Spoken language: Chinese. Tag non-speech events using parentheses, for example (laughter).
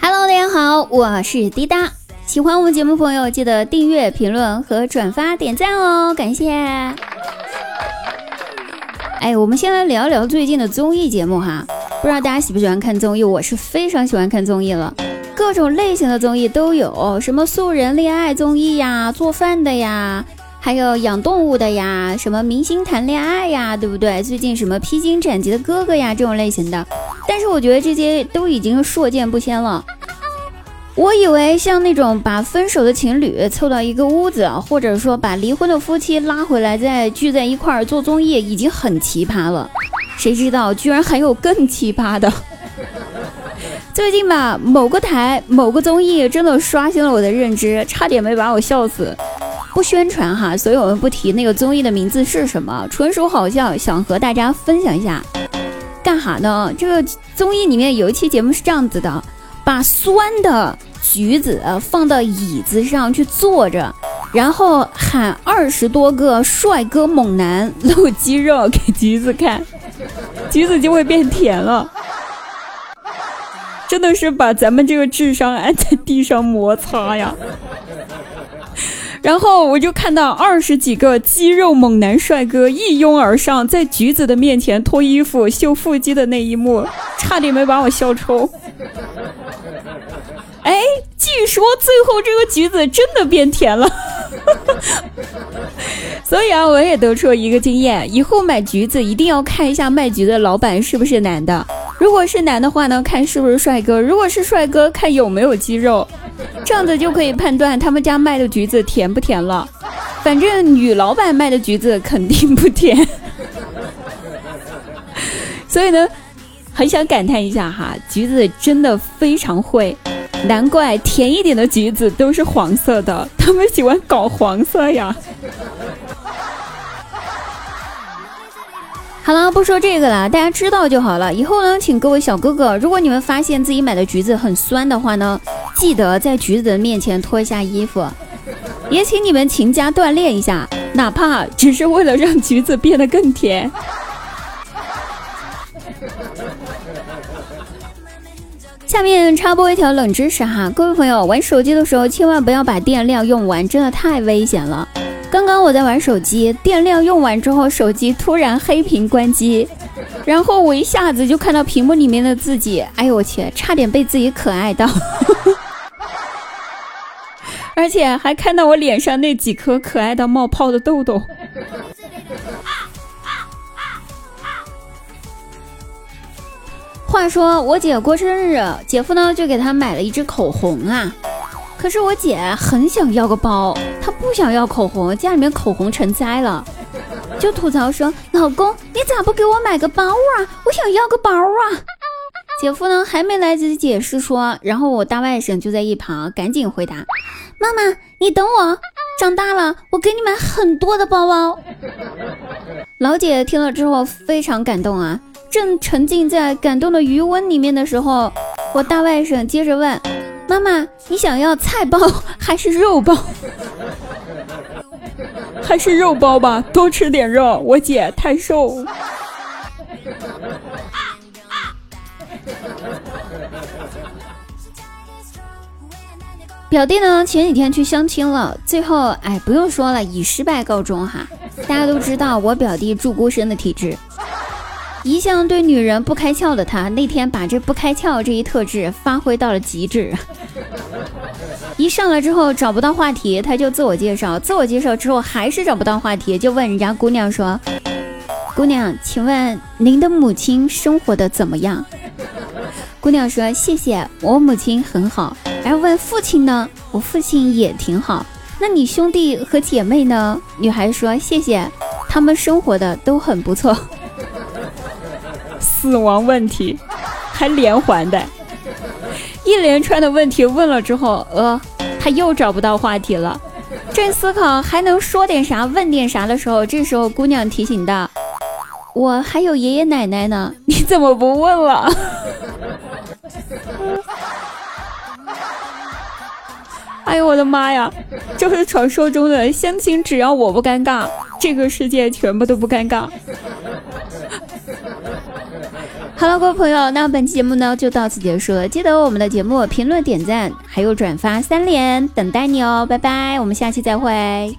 Hello，大家好，我是滴答。喜欢我们节目朋友，记得订阅、评论和转发、点赞哦，感谢。哎，我们先来聊聊最近的综艺节目哈，不知道大家喜不喜欢看综艺？我是非常喜欢看综艺了，各种类型的综艺都有，什么素人恋爱综艺呀，做饭的呀。还有养动物的呀，什么明星谈恋爱呀，对不对？最近什么披荆斩棘的哥哥呀，这种类型的。但是我觉得这些都已经硕见不鲜了。我以为像那种把分手的情侣凑到一个屋子，或者说把离婚的夫妻拉回来再聚在一块儿做综艺，已经很奇葩了。谁知道居然还有更奇葩的？(laughs) 最近吧，某个台某个综艺真的刷新了我的认知，差点没把我笑死。不宣传哈，所以我们不提那个综艺的名字是什么，纯属好笑，想和大家分享一下。干哈呢？这个综艺里面有一期节目是这样子的：把酸的橘子放到椅子上去坐着，然后喊二十多个帅哥猛男露肌肉给橘子看，(laughs) 橘子就会变甜了。(laughs) 真的是把咱们这个智商按在地上摩擦呀！然后我就看到二十几个肌肉猛男帅哥一拥而上，在橘子的面前脱衣服秀腹肌的那一幕，差点没把我笑抽。哎，据说最后这个橘子真的变甜了。(laughs) 所以啊，我也得出了一个经验：以后买橘子一定要看一下卖橘子的老板是不是男的。如果是男的话呢，看是不是帅哥；如果是帅哥，看有没有肌肉。这样子就可以判断他们家卖的橘子甜不甜了。反正女老板卖的橘子肯定不甜。(laughs) 所以呢，很想感叹一下哈，橘子真的非常会，难怪甜一点的橘子都是黄色的，他们喜欢搞黄色呀。(laughs) 好了，不说这个了，大家知道就好了。以后呢，请各位小哥哥，如果你们发现自己买的橘子很酸的话呢，记得在橘子的面前脱一下衣服，也请你们勤加锻炼一下，哪怕只是为了让橘子变得更甜。下面插播一条冷知识哈，各位朋友，玩手机的时候千万不要把电量用完，真的太危险了。刚刚我在玩手机，电量用完之后，手机突然黑屏关机，然后我一下子就看到屏幕里面的自己，哎呦我去，差点被自己可爱到。而且还看到我脸上那几颗可爱到冒泡的痘痘。话说我姐过生日，姐夫呢就给她买了一支口红啊。可是我姐很想要个包，她不想要口红，家里面口红成灾了，就吐槽说：“老公，你咋不给我买个包啊？我想要个包啊！”姐夫呢还没来得及解释说，然后我大外甥就在一旁赶紧回答：“妈妈，你等我，长大了我给你买很多的包包。”老姐听了之后非常感动啊，正沉浸在感动的余温里面的时候，我大外甥接着问：“妈妈，你想要菜包 (laughs) 还是肉包？还是肉包吧，多吃点肉，我姐太瘦。”表弟呢？前几天去相亲了，最后哎，不用说了，以失败告终哈。大家都知道我表弟住孤生的体质，一向对女人不开窍的他，那天把这不开窍这一特质发挥到了极致。一上来之后找不到话题，他就自我介绍，自我介绍之后还是找不到话题，就问人家姑娘说：“姑娘，请问您的母亲生活的怎么样？”姑娘说：“谢谢，我母亲很好。”然后问父亲呢？我父亲也挺好。那你兄弟和姐妹呢？女孩说：“谢谢，他们生活的都很不错。”死亡问题还连环的，一连串的问题问了之后，呃，他又找不到话题了。正思考还能说点啥、问点啥的时候，这时候姑娘提醒道：“我还有爷爷奶奶呢，你怎么不问了？” (laughs) 哎呦我的妈呀！就是传说中的相亲，只要我不尴尬，这个世界全部都不尴尬。好了，各位朋友，那本期节目呢就到此结束了。记得我们的节目评论、点赞还有转发三连，等待你哦，拜拜，我们下期再会。